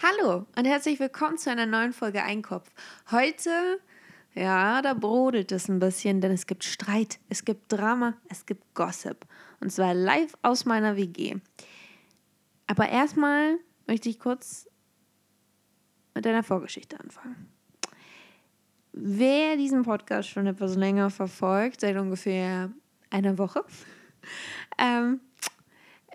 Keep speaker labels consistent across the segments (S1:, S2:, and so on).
S1: Hallo und herzlich willkommen zu einer neuen Folge Einkopf. Heute, ja, da brodelt es ein bisschen, denn es gibt Streit, es gibt Drama, es gibt Gossip. Und zwar live aus meiner WG. Aber erstmal möchte ich kurz mit einer Vorgeschichte anfangen. Wer diesen Podcast schon etwas länger verfolgt, seit ungefähr einer Woche, ähm,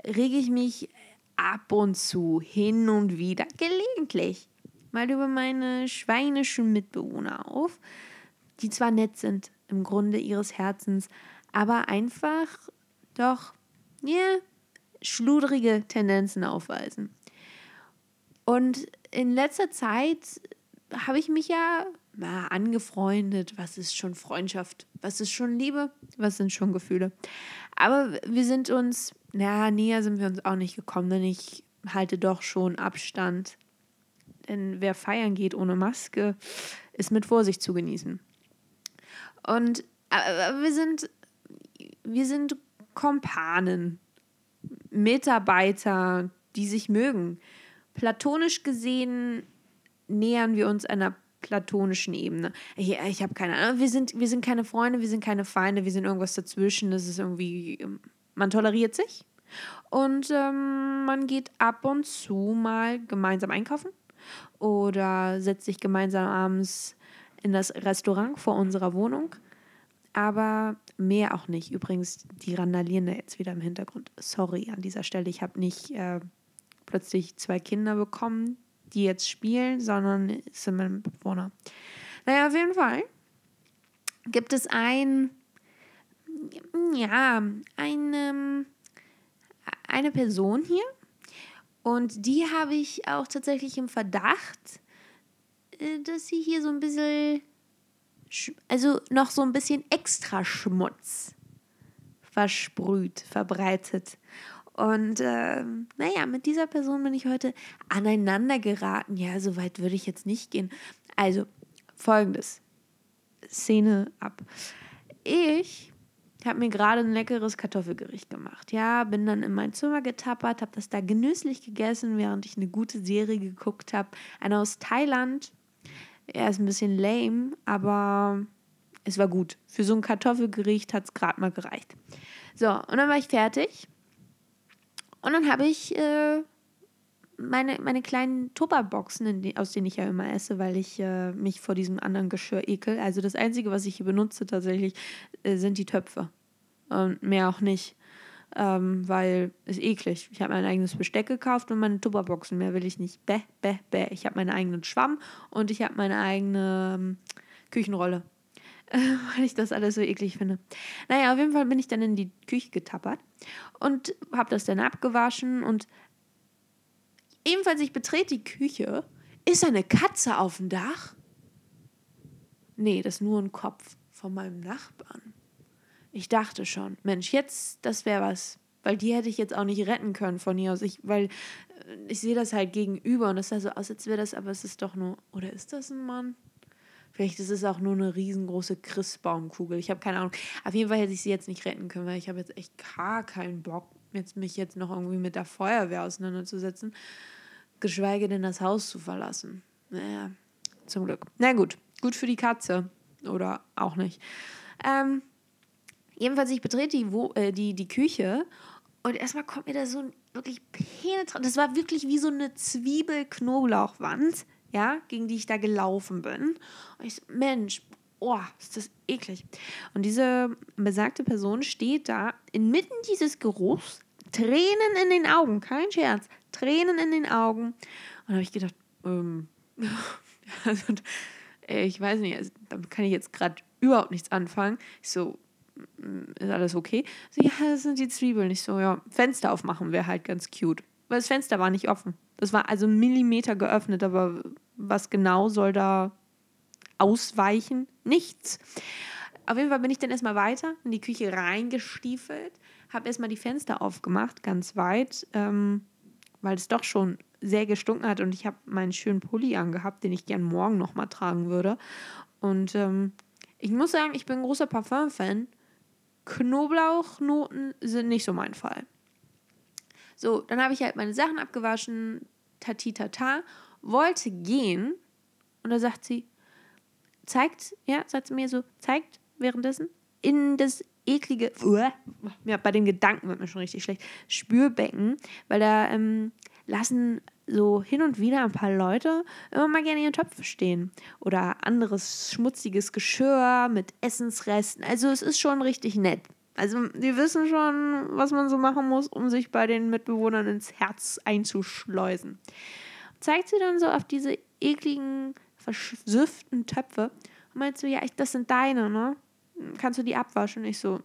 S1: rege ich mich ab und zu, hin und wieder, gelegentlich mal über meine schweinischen Mitbewohner auf, die zwar nett sind im Grunde ihres Herzens, aber einfach doch, ja, schludrige Tendenzen aufweisen. Und in letzter Zeit habe ich mich ja mal angefreundet. Was ist schon Freundschaft? Was ist schon Liebe? Was sind schon Gefühle? Aber wir sind uns, naja, näher sind wir uns auch nicht gekommen, denn ich halte doch schon Abstand. Denn wer feiern geht ohne Maske, ist mit Vorsicht zu genießen. Und wir sind, wir sind Kompanen, Mitarbeiter, die sich mögen. Platonisch gesehen nähern wir uns einer platonischen Ebene. Ich, ich habe keine Ahnung. Wir sind, wir sind keine Freunde, wir sind keine Feinde, wir sind irgendwas dazwischen. Das ist irgendwie, ähm, man toleriert sich. Und ähm, man geht ab und zu mal gemeinsam einkaufen oder setzt sich gemeinsam abends in das Restaurant vor unserer Wohnung. Aber mehr auch nicht. Übrigens, die randalieren da jetzt wieder im Hintergrund. Sorry an dieser Stelle. Ich habe nicht äh, plötzlich zwei Kinder bekommen, die jetzt spielen, sondern es sind meine Bewohner. Naja, auf jeden Fall gibt es ein, ja, eine, eine Person hier und die habe ich auch tatsächlich im Verdacht, äh, dass sie hier so ein bisschen, also noch so ein bisschen extra Schmutz versprüht, verbreitet. Und äh, naja, mit dieser Person bin ich heute aneinander geraten. Ja, so weit würde ich jetzt nicht gehen. Also, folgendes. Szene ab. Ich habe mir gerade ein leckeres Kartoffelgericht gemacht. Ja, bin dann in mein Zimmer getappert, habe das da genüsslich gegessen, während ich eine gute Serie geguckt habe. Eine aus Thailand. Er ist ein bisschen lame, aber es war gut. Für so ein Kartoffelgericht hat es gerade mal gereicht. So, und dann war ich fertig und dann habe ich äh, meine, meine kleinen Tupperboxen, aus denen ich ja immer esse, weil ich äh, mich vor diesem anderen Geschirr ekel. Also das Einzige, was ich hier benutze tatsächlich, äh, sind die Töpfe. Und mehr auch nicht. Ähm, weil es eklig. Ich habe mein eigenes Besteck gekauft und meine Tupperboxen. Mehr will ich nicht. Bäh, bäh, bäh. Ich habe meinen eigenen Schwamm und ich habe meine eigene ähm, Küchenrolle. weil ich das alles so eklig finde. Naja, auf jeden Fall bin ich dann in die Küche getappert und habe das dann abgewaschen und ebenfalls ich betrete die Küche, ist eine Katze auf dem Dach? Nee, das ist nur ein Kopf von meinem Nachbarn. Ich dachte schon, Mensch, jetzt, das wäre was. Weil die hätte ich jetzt auch nicht retten können von hier aus. Ich, weil äh, ich sehe das halt gegenüber und das sah so aus, als wäre das, aber es ist doch nur. Oder ist das ein Mann? Vielleicht ist es auch nur eine riesengroße Christbaumkugel. Ich habe keine Ahnung. Auf jeden Fall hätte ich sie jetzt nicht retten können, weil ich habe jetzt echt gar keinen Bock, jetzt mich jetzt noch irgendwie mit der Feuerwehr auseinanderzusetzen. Geschweige denn das Haus zu verlassen. Naja, zum Glück. Na gut, gut für die Katze. Oder auch nicht. Ähm, jedenfalls, ich betrete die, Wo äh, die, die Küche und erstmal kommt mir da so ein wirklich penetrant. Das war wirklich wie so eine Zwiebel-Knoblauchwand ja, gegen die ich da gelaufen bin. Und ich so, Mensch, oh, ist das eklig. Und diese besagte Person steht da inmitten dieses Geruchs, Tränen in den Augen, kein Scherz, Tränen in den Augen. Und da habe ich gedacht, ähm, also, ich weiß nicht, also, damit kann ich jetzt gerade überhaupt nichts anfangen. Ich so, mm, ist alles okay? So, ja, das sind die Zwiebeln. Ich so, ja, Fenster aufmachen wäre halt ganz cute. Weil das Fenster war nicht offen. Das war also Millimeter geöffnet, aber was genau soll da ausweichen? Nichts. Auf jeden Fall bin ich dann erstmal weiter in die Küche reingestiefelt, habe erstmal die Fenster aufgemacht, ganz weit, ähm, weil es doch schon sehr gestunken hat und ich habe meinen schönen Pulli angehabt, den ich gern morgen nochmal tragen würde. Und ähm, ich muss sagen, ich bin ein großer Parfum-Fan. Knoblauchnoten sind nicht so mein Fall. So, dann habe ich halt meine Sachen abgewaschen, tatitata wollte gehen und da sagt sie, zeigt, ja, sagt sie mir so, zeigt währenddessen in das eklige, uh, ja, bei den Gedanken wird mir schon richtig schlecht, Spürbecken, weil da ähm, lassen so hin und wieder ein paar Leute immer mal gerne ihren Töpfe stehen oder anderes schmutziges Geschirr mit Essensresten. Also es ist schon richtig nett. Also die wissen schon, was man so machen muss, um sich bei den Mitbewohnern ins Herz einzuschleusen. Zeigt sie dann so auf diese ekligen, versüfften Töpfe und meint so, ja, ich, das sind deine, ne? Kannst du die abwaschen? Ich so,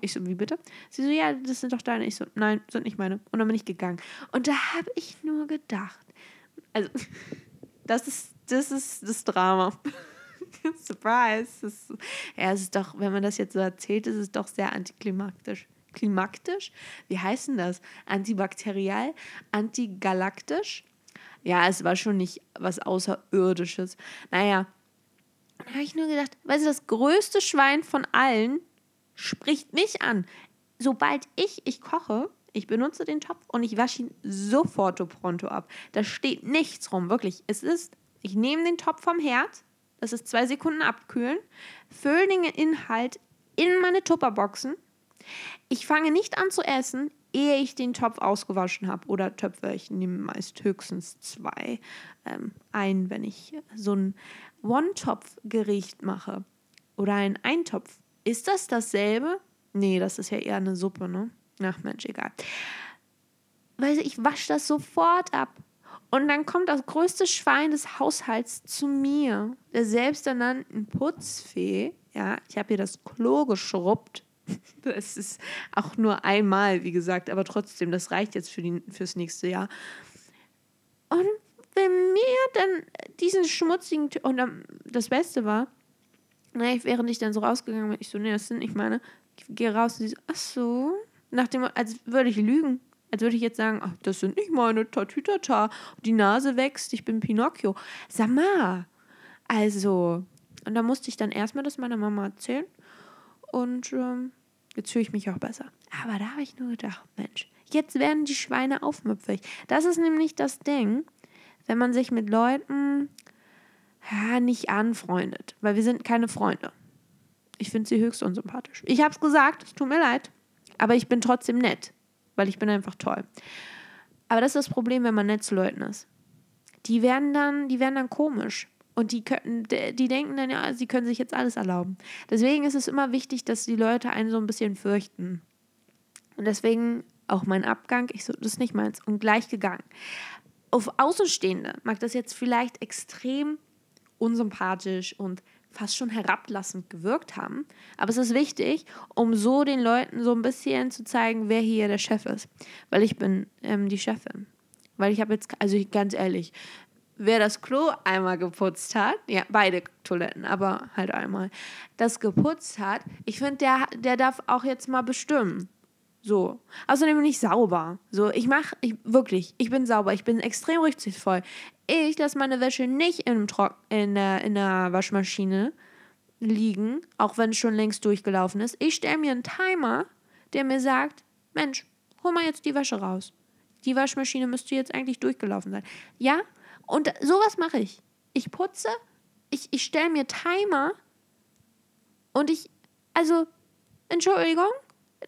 S1: ich so, wie bitte? Sie so, ja, das sind doch deine. Ich so, nein, sind nicht meine. Und dann bin ich gegangen. Und da habe ich nur gedacht, also, das ist, das ist das Drama. Surprise. Das, ja, es ist doch, wenn man das jetzt so erzählt, ist es doch sehr antiklimaktisch. Klimaktisch? Wie heißt denn das? Antibakterial? Antigalaktisch? Ja, es war schon nicht was Außerirdisches. Naja, da habe ich nur gedacht, weißt du, das größte Schwein von allen spricht mich an. Sobald ich, ich koche, ich benutze den Topf und ich wasche ihn sofort pronto ab. Da steht nichts rum, wirklich. Es ist, ich nehme den Topf vom Herd, das ist zwei Sekunden abkühlen, fülle den Inhalt in meine Tupperboxen. Ich fange nicht an zu essen, ehe ich den Topf ausgewaschen habe. Oder Töpfe, ich nehme meist höchstens zwei ähm, ein, wenn ich so ein One-Topf-Gericht mache. Oder ein Eintopf. Ist das dasselbe? Nee, das ist ja eher eine Suppe, ne? Ach Mensch, egal. Weil ich wasche das sofort ab. Und dann kommt das größte Schwein des Haushalts zu mir, der selbsternannten Putzfee. Ja, ich habe ihr das Klo geschrubbt. Das ist auch nur einmal, wie gesagt, aber trotzdem, das reicht jetzt für die, fürs nächste Jahr. Und wenn mir dann diesen schmutzigen, und das Beste war, während ich dann so rausgegangen bin, ich so, nee, das sind nicht meine, ich gehe raus und sie so, ach so, nach als würde ich lügen. Als würde ich jetzt sagen, ach, das sind nicht meine Tatütata. Die Nase wächst, ich bin Pinocchio. Sag mal. Also, und da musste ich dann erstmal das meiner Mama erzählen. Und ähm, jetzt fühle ich mich auch besser. Aber da habe ich nur gedacht, Mensch, jetzt werden die Schweine aufmüpfig. Das ist nämlich das Ding, wenn man sich mit Leuten ja, nicht anfreundet. Weil wir sind keine Freunde. Ich finde sie höchst unsympathisch. Ich habe es gesagt, es tut mir leid. Aber ich bin trotzdem nett weil ich bin einfach toll. Aber das ist das Problem, wenn man nett zu Leuten ist. Die werden dann, die werden dann komisch. Und die, können, die denken dann, ja, sie können sich jetzt alles erlauben. Deswegen ist es immer wichtig, dass die Leute einen so ein bisschen fürchten. Und deswegen auch mein Abgang, ich so, das ist nicht meins, und gleich gegangen. Auf Außenstehende mag das jetzt vielleicht extrem unsympathisch und fast schon herablassend gewirkt haben. Aber es ist wichtig, um so den Leuten so ein bisschen zu zeigen, wer hier der Chef ist. Weil ich bin ähm, die Chefin. Weil ich habe jetzt, also ganz ehrlich, wer das Klo einmal geputzt hat, ja, beide Toiletten, aber halt einmal, das geputzt hat, ich finde, der, der darf auch jetzt mal bestimmen. So. Außerdem bin ich sauber. So, ich mache, ich, wirklich, ich bin sauber, ich bin extrem rücksichtsvoll. Ich lasse meine Wäsche nicht im Trock in, der, in der Waschmaschine liegen, auch wenn es schon längst durchgelaufen ist. Ich stelle mir einen Timer, der mir sagt, Mensch, hol mal jetzt die Wäsche raus. Die Waschmaschine müsste jetzt eigentlich durchgelaufen sein. Ja, und sowas mache ich. Ich putze, ich, ich stelle mir Timer und ich, also, Entschuldigung,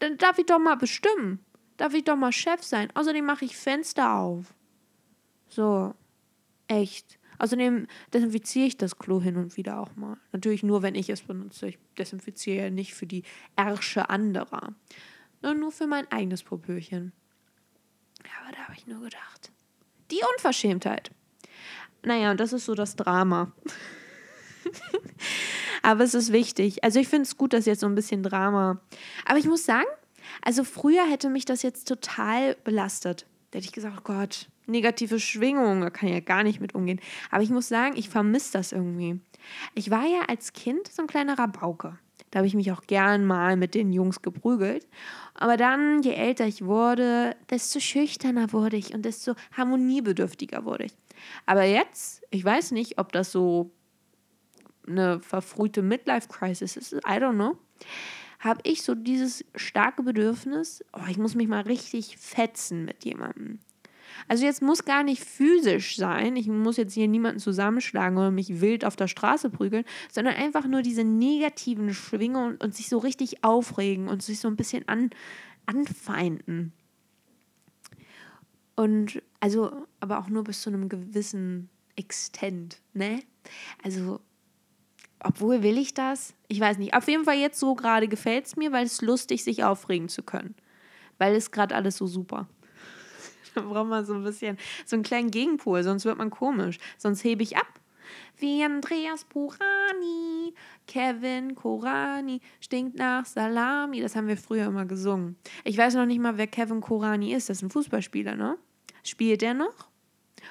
S1: dann darf ich doch mal bestimmen. Darf ich doch mal Chef sein. Außerdem mache ich Fenster auf. So. Echt. Außerdem desinfiziere ich das Klo hin und wieder auch mal. Natürlich nur, wenn ich es benutze. Ich desinfiziere ja nicht für die Ärsche anderer. Nur, nur für mein eigenes Popöchen. Aber da habe ich nur gedacht. Die Unverschämtheit. Naja, das ist so das Drama. Aber es ist wichtig. Also ich finde es gut, dass jetzt so ein bisschen Drama. Aber ich muss sagen, also früher hätte mich das jetzt total belastet. Da hätte ich gesagt, oh Gott, negative Schwingungen, da kann ich ja gar nicht mit umgehen. Aber ich muss sagen, ich vermisse das irgendwie. Ich war ja als Kind so ein kleiner Rabauke. Da habe ich mich auch gern mal mit den Jungs geprügelt. Aber dann, je älter ich wurde, desto schüchterner wurde ich und desto harmoniebedürftiger wurde ich. Aber jetzt, ich weiß nicht, ob das so eine verfrühte Midlife-Crisis ist, I don't know, habe ich so dieses starke Bedürfnis, oh, ich muss mich mal richtig fetzen mit jemandem. Also jetzt muss gar nicht physisch sein. Ich muss jetzt hier niemanden zusammenschlagen oder mich wild auf der Straße prügeln, sondern einfach nur diese negativen Schwingungen und sich so richtig aufregen und sich so ein bisschen an, anfeinden. Und also, aber auch nur bis zu einem gewissen Extent, ne? Also, obwohl will ich das? Ich weiß nicht. Auf jeden Fall jetzt so gerade gefällt es mir, weil es lustig, sich aufregen zu können. Weil es gerade alles so super. da braucht man so ein bisschen, so einen kleinen Gegenpol, sonst wird man komisch. Sonst hebe ich ab. Wie Andreas Purani, Kevin Korani, stinkt nach Salami. Das haben wir früher immer gesungen. Ich weiß noch nicht mal, wer Kevin Korani ist. Das ist ein Fußballspieler, ne? Spielt der noch?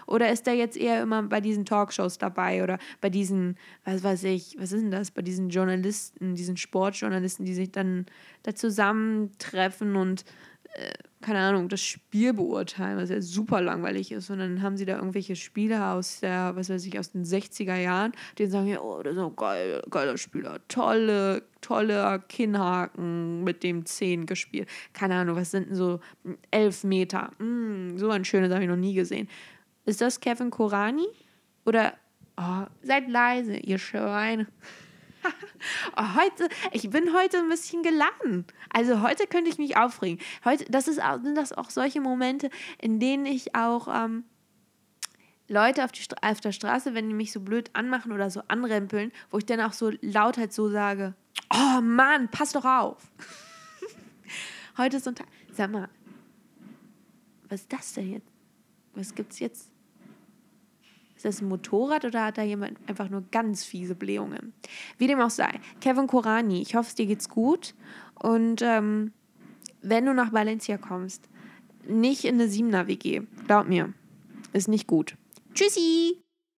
S1: Oder ist er jetzt eher immer bei diesen Talkshows dabei oder bei diesen, was weiß ich, was ist denn das, bei diesen Journalisten, diesen Sportjournalisten, die sich dann da zusammentreffen und äh, keine Ahnung, das Spiel beurteilen, was ja super langweilig ist. Und dann haben sie da irgendwelche Spieler aus der, was weiß ich, aus den 60er Jahren, die sagen, ja, oh, das ist ein geil, geiler Spieler, tolle, toller Kinnhaken mit dem Zehn gespielt. Keine Ahnung, was sind denn so elf Meter? Mm, so ein schönes habe ich noch nie gesehen. Ist das Kevin Korani? Oder, oh, seid leise, ihr Schweine. oh, heute, ich bin heute ein bisschen geladen. Also heute könnte ich mich aufregen. Heute, das ist, sind das auch solche Momente, in denen ich auch ähm, Leute auf, die, auf der Straße, wenn die mich so blöd anmachen oder so anrempeln, wo ich dann auch so laut halt so sage, oh Mann, pass doch auf. heute ist so ein Tag. Sag mal, was ist das denn jetzt? Was gibt's jetzt? Ist das ein Motorrad oder hat da jemand einfach nur ganz fiese Blähungen? Wie dem auch sei. Kevin Korani, ich hoffe, es dir geht's gut. Und ähm, wenn du nach Valencia kommst, nicht in eine Siebener WG. Glaub mir, ist nicht gut. Tschüssi!